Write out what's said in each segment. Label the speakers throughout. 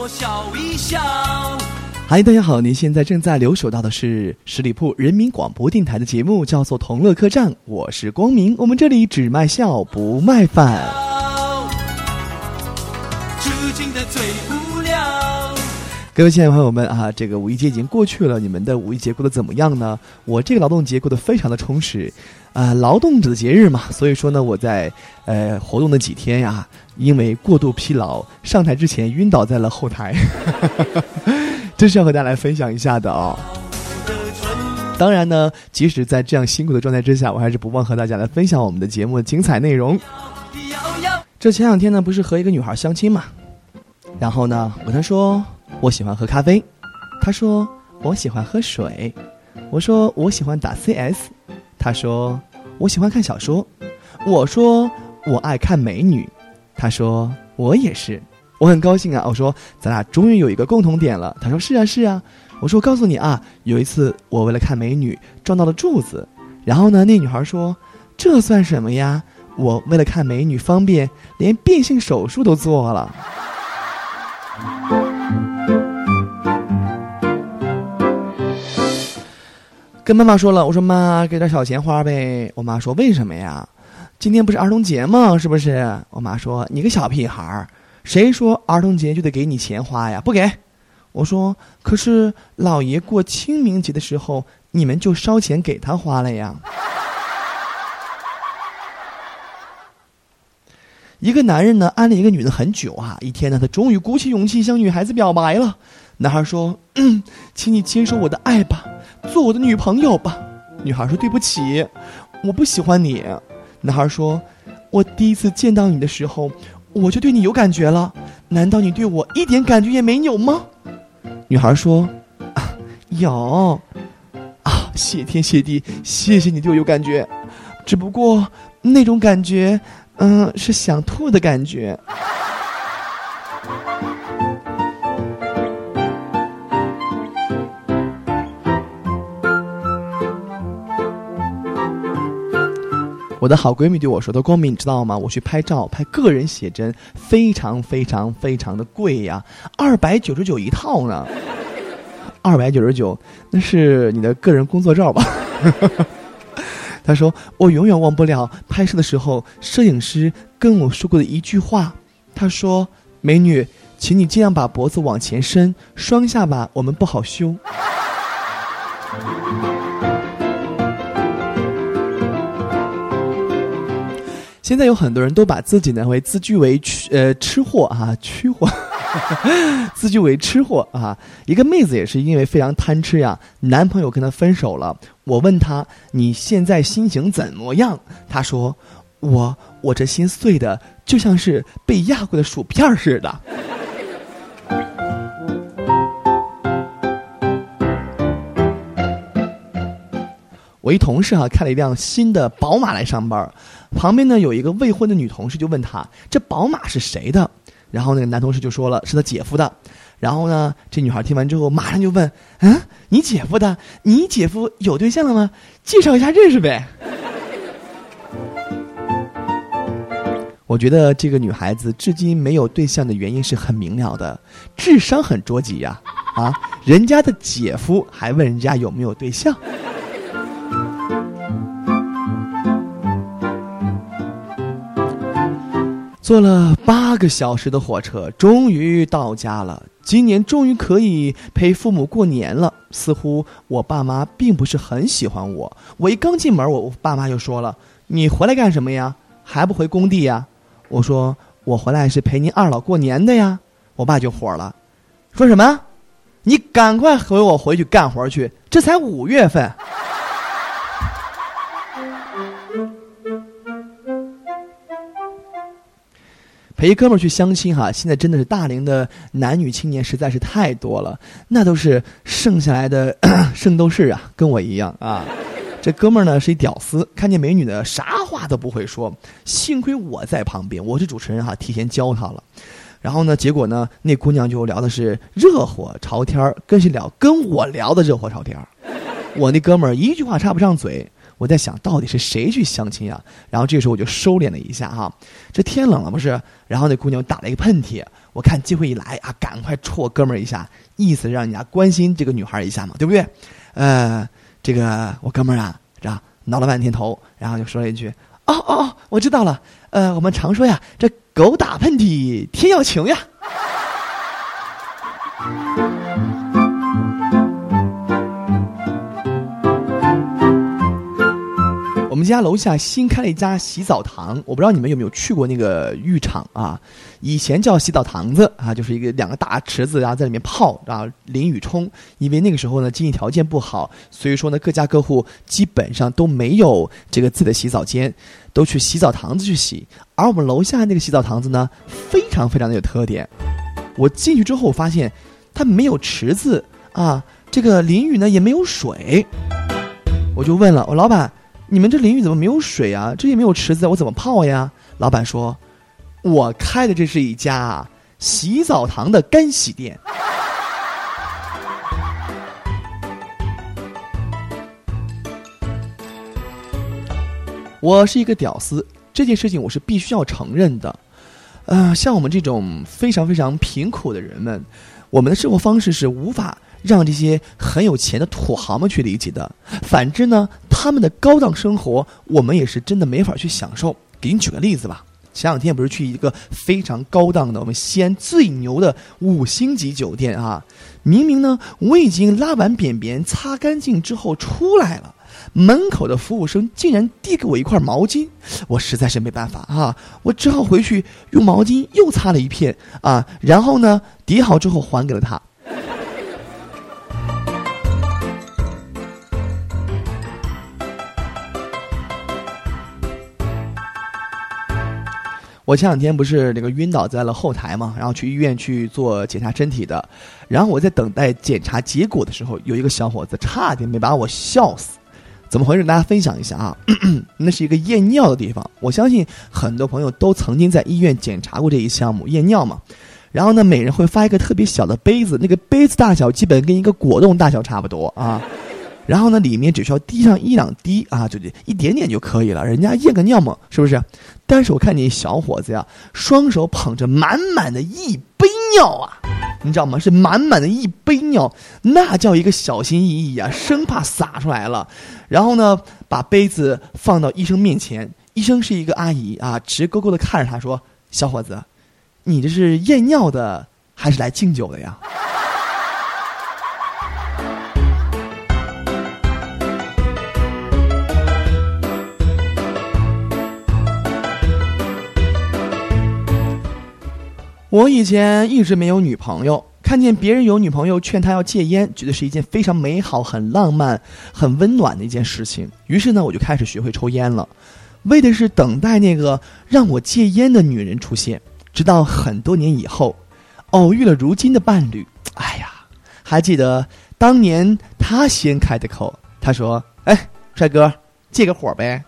Speaker 1: 我笑一笑。
Speaker 2: 嗨，大家好！您现在正在留守到的是十里铺人民广播电台的节目，叫做《同乐客栈》，我是光明。我们这里只卖笑不卖饭。
Speaker 1: 痴情的最无聊。
Speaker 2: 各位亲爱的朋友们啊，这个五一节已经过去了，你们的五一节过得怎么样呢？我这个劳动节过得非常的充实，啊，劳动者的节日嘛，所以说呢，我在呃活动的几天呀，因为过度疲劳，上台之前晕倒在了后台。这是要和大家来分享一下的哦、当然呢，即使在这样辛苦的状态之下，我还是不忘和大家来分享我们的节目的精彩内容。这前两天呢，不是和一个女孩相亲嘛，然后呢，我跟她说我喜欢喝咖啡，他说我喜欢喝水，我说我喜欢打 CS，他说我喜欢看小说，我说我爱看美女，他说我也是，我很高兴啊，我说咱俩终于有一个共同点了，他说是啊是啊，我说告诉你啊，有一次我为了看美女撞到了柱子，然后呢，那女孩说这算什么呀？我为了看美女方便，连变性手术都做了。跟妈妈说了，我说妈，给点小钱花呗。我妈说为什么呀？今天不是儿童节吗？是不是？我妈说你个小屁孩儿，谁说儿童节就得给你钱花呀？不给。我说可是老爷过清明节的时候，你们就烧钱给他花了呀。一个男人呢，暗恋一个女的很久啊。一天呢，他终于鼓起勇气向女孩子表白了。男孩说：“嗯，请你接受我的爱吧，做我的女朋友吧。”女孩说：“对不起，我不喜欢你。”男孩说：“我第一次见到你的时候，我就对你有感觉了。难道你对我一点感觉也没有吗？”女孩说：“，有。啊，谢天谢地，谢谢你对我有感觉。只不过那种感觉。”嗯，是想吐的感觉。我的好闺蜜对我说：“的光明，你知道吗？我去拍照，拍个人写真，非常非常非常的贵呀，二百九十九一套呢。二百九十九，那是你的个人工作照吧？” 他说：“我永远忘不了拍摄的时候，摄影师跟我说过的一句话。他说：‘美女，请你尽量把脖子往前伸，双下巴我们不好修。’现在有很多人都把自己呢为自居为吃呃吃货啊，吃货，自居为吃货啊。一个妹子也是因为非常贪吃呀，男朋友跟她分手了。我问她你现在心情怎么样？她说我我这心碎的就像是被压过的薯片似的。我一同事啊开了一辆新的宝马来上班，旁边呢有一个未婚的女同事就问他这宝马是谁的？然后那个男同事就说了是他姐夫的。然后呢，这女孩听完之后马上就问：“嗯，你姐夫的？你姐夫有对象了吗？介绍一下认识呗。”我觉得这个女孩子至今没有对象的原因是很明了的，智商很捉急呀！啊，人家的姐夫还问人家有没有对象。坐了八个小时的火车，终于到家了。今年终于可以陪父母过年了。似乎我爸妈并不是很喜欢我。我一刚进门，我爸妈就说了：“你回来干什么呀？还不回工地呀？”我说：“我回来是陪您二老过年的呀。”我爸就火了，说什么：“你赶快回我回去干活去，这才五月份。”陪哥们儿去相亲哈，现在真的是大龄的男女青年实在是太多了，那都是剩下来的 圣斗士啊，跟我一样啊。这哥们儿呢是一屌丝，看见美女呢啥话都不会说，幸亏我在旁边，我是主持人哈，提前教他了。然后呢，结果呢，那姑娘就聊的是热火朝天儿，跟谁聊？跟我聊的热火朝天儿。我那哥们儿一句话插不上嘴。我在想到底是谁去相亲啊？然后这时候我就收敛了一下哈，这天冷了不是？然后那姑娘打了一个喷嚏，我看机会一来啊，赶快戳我哥们儿一下，意思让人家关心这个女孩一下嘛，对不对？呃，这个我哥们儿啊，这样挠了半天头，然后就说了一句：“哦哦哦，我知道了。呃，我们常说呀，这狗打喷嚏，天要晴呀。”家楼下新开了一家洗澡堂，我不知道你们有没有去过那个浴场啊？以前叫洗澡堂子啊，就是一个两个大池子，然后在里面泡，然后淋雨冲。因为那个时候呢，经济条件不好，所以说呢，各家各户基本上都没有这个自己的洗澡间，都去洗澡堂子去洗。而我们楼下那个洗澡堂子呢，非常非常的有特点。我进去之后发现，它没有池子啊，这个淋浴呢也没有水。我就问了我老板。你们这淋浴怎么没有水啊？这也没有池子，我怎么泡呀？老板说：“我开的这是一家洗澡堂的干洗店。”我是一个屌丝，这件事情我是必须要承认的。呃，像我们这种非常非常贫苦的人们，我们的生活方式是无法。让这些很有钱的土豪们去理解的。反之呢，他们的高档生活，我们也是真的没法去享受。给你举个例子吧，前两天不是去一个非常高档的我们西安最牛的五星级酒店啊？明明呢，我已经拉完便便、擦干净之后出来了，门口的服务生竟然递给我一块毛巾，我实在是没办法啊，我只好回去用毛巾又擦了一片啊，然后呢，叠好之后还给了他。我前两天不是那个晕倒在了后台嘛，然后去医院去做检查身体的，然后我在等待检查结果的时候，有一个小伙子差点没把我笑死，怎么回事？大家分享一下啊，那是一个验尿的地方，我相信很多朋友都曾经在医院检查过这一项目验尿嘛，然后呢，每人会发一个特别小的杯子，那个杯子大小基本跟一个果冻大小差不多啊。然后呢，里面只需要滴上一两滴啊，就一点点就可以了。人家验个尿嘛，是不是？但是我看见小伙子呀，双手捧着满满的一杯尿啊，你知道吗？是满满的一杯尿，那叫一个小心翼翼啊，生怕洒出来了。然后呢，把杯子放到医生面前，医生是一个阿姨啊，直勾勾的看着他说：“小伙子，你这是验尿的还是来敬酒的呀？”我以前一直没有女朋友，看见别人有女朋友，劝他要戒烟，觉得是一件非常美好、很浪漫、很温暖的一件事情。于是呢，我就开始学会抽烟了，为的是等待那个让我戒烟的女人出现。直到很多年以后，偶遇了如今的伴侣。哎呀，还记得当年他先开的口，他说：“哎，帅哥，借个火呗。”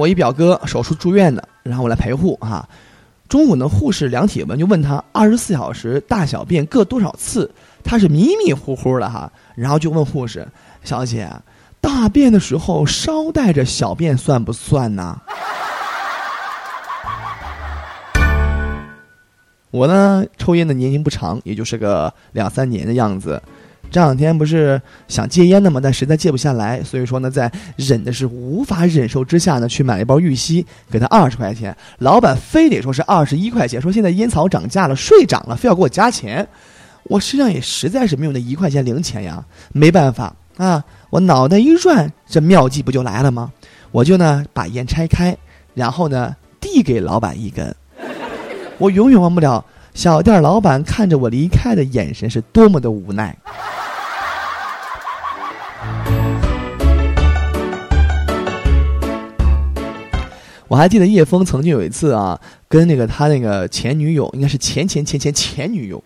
Speaker 2: 我一表哥手术住院的，然后我来陪护啊。中午呢，护士量体温，就问他二十四小时大小便各多少次，他是迷迷糊糊的哈。然后就问护士小姐，大便的时候捎带着小便算不算呢？我呢，抽烟的年龄不长，也就是个两三年的样子。这两天不是想戒烟的嘛，但实在戒不下来，所以说呢，在忍的是无法忍受之下呢，去买了一包玉溪，给他二十块钱，老板非得说是二十一块钱，说现在烟草涨价了，税涨了，非要给我加钱，我身上也实在是没有那一块钱零钱呀，没办法啊，我脑袋一转，这妙计不就来了吗？我就呢把烟拆开，然后呢递给老板一根，我永远忘不了小店老板看着我离开的眼神是多么的无奈。我还记得叶枫曾经有一次啊，跟那个他那个前女友，应该是前前前前前女友，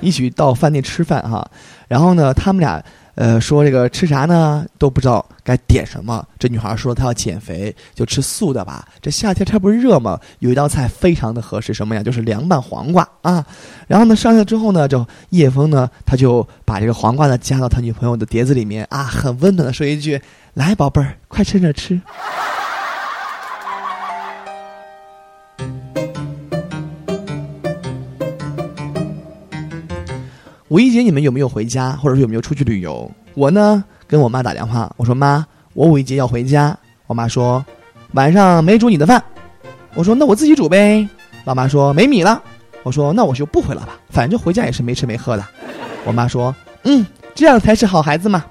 Speaker 2: 一起到饭店吃饭哈。然后呢，他们俩呃，说这个吃啥呢都不知道该点什么。这女孩说她要减肥，就吃素的吧。这夏天这不是热吗？有一道菜非常的合适，什么呀？就是凉拌黄瓜啊。然后呢，上来之后呢，就叶枫呢，他就把这个黄瓜呢夹到他女朋友的碟子里面啊，很温暖的说一句：“来，宝贝儿，快趁热吃。”五一节你们有没有回家，或者说有没有出去旅游？我呢，跟我妈打电话，我说妈，我五一节要回家。我妈说，晚上没煮你的饭。我说那我自己煮呗。老妈说没米了。我说那我就不回了吧，反正回家也是没吃没喝的。我妈说，嗯，这样才是好孩子嘛。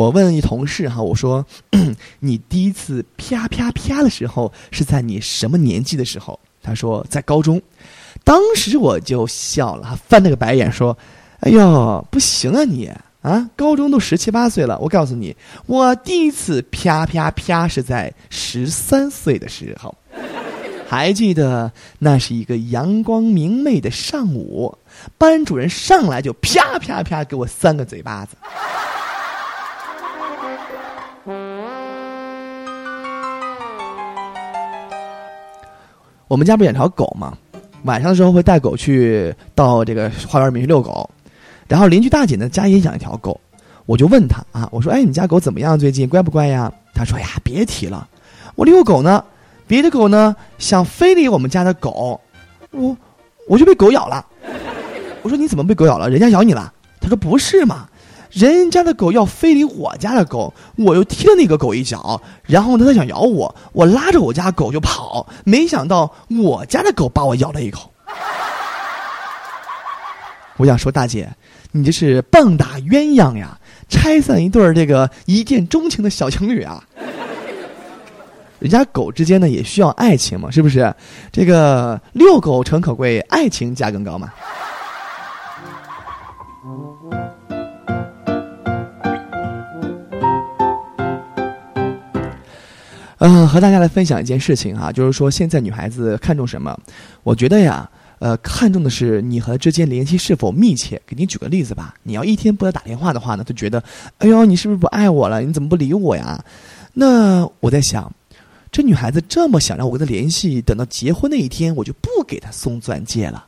Speaker 2: 我问一同事哈，我说，你第一次啪啪啪的时候是在你什么年纪的时候？他说在高中。当时我就笑了，翻了个白眼说：“哎呦，不行啊你啊，高中都十七八岁了。我告诉你，我第一次啪啪啪是在十三岁的时候，还记得那是一个阳光明媚的上午，班主任上来就啪啪啪给我三个嘴巴子。”我们家不养条狗吗？晚上的时候会带狗去到这个花园里面去遛狗，然后邻居大姐呢家也养一条狗，我就问她啊，我说哎，你家狗怎么样？最近乖不乖呀？她说呀，别提了，我遛狗呢，别的狗呢想非礼我们家的狗，我我就被狗咬了。我说你怎么被狗咬了？人家咬你了？她说不是嘛。人家的狗要非礼我家的狗，我又踢了那个狗一脚，然后，它想咬我，我拉着我家狗就跑，没想到我家的狗把我咬了一口。我想说，大姐，你这是棒打鸳鸯呀，拆散一对儿这个一见钟情的小情侣啊！人家狗之间呢也需要爱情嘛，是不是？这个遛狗诚可贵，爱情价更高嘛。嗯，和大家来分享一件事情哈，就是说现在女孩子看重什么？我觉得呀，呃，看重的是你和之间联系是否密切。给你举个例子吧，你要一天不给她打电话的话呢，就觉得，哎呦，你是不是不爱我了？你怎么不理我呀？那我在想，这女孩子这么想让我跟她联系，等到结婚那一天，我就不给她送钻戒了，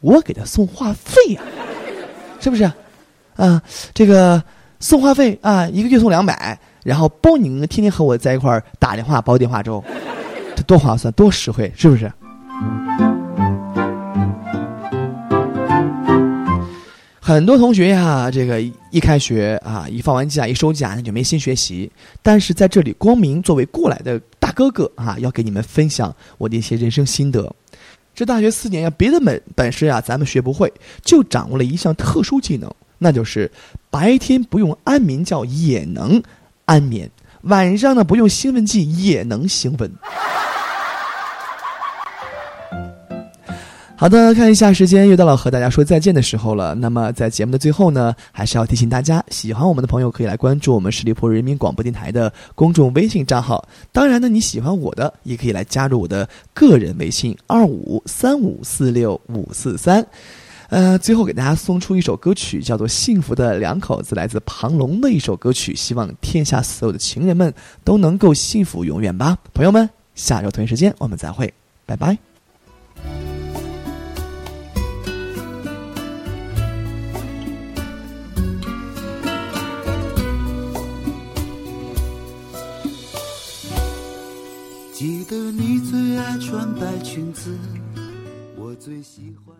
Speaker 2: 我给她送话费呀，是不是？啊，这个送话费啊，一个月送两百。然后包你天天和我在一块儿打电话煲电话粥，这多划算，多实惠，是不是？很多同学呀，这个一开学啊，一放完假一收假，那就没心学习。但是在这里，光明作为过来的大哥哥啊，要给你们分享我的一些人生心得。这大学四年呀，别的本本事呀，咱们学不会，就掌握了一项特殊技能，那就是白天不用安眠觉也能。安眠，晚上呢不用兴奋剂也能兴奋。好的，看一下时间，又到了和大家说再见的时候了。那么在节目的最后呢，还是要提醒大家，喜欢我们的朋友可以来关注我们十里铺人民广播电台的公众微信账号。当然呢，你喜欢我的，也可以来加入我的个人微信二五三五四六五四三。呃，最后给大家送出一首歌曲，叫做《幸福的两口子》，来自庞龙的一首歌曲。希望天下所有的情人们都能够幸福永远吧，朋友们。下周同一时间我们再会，拜拜。
Speaker 1: 记得你最爱穿白裙子，我最喜欢。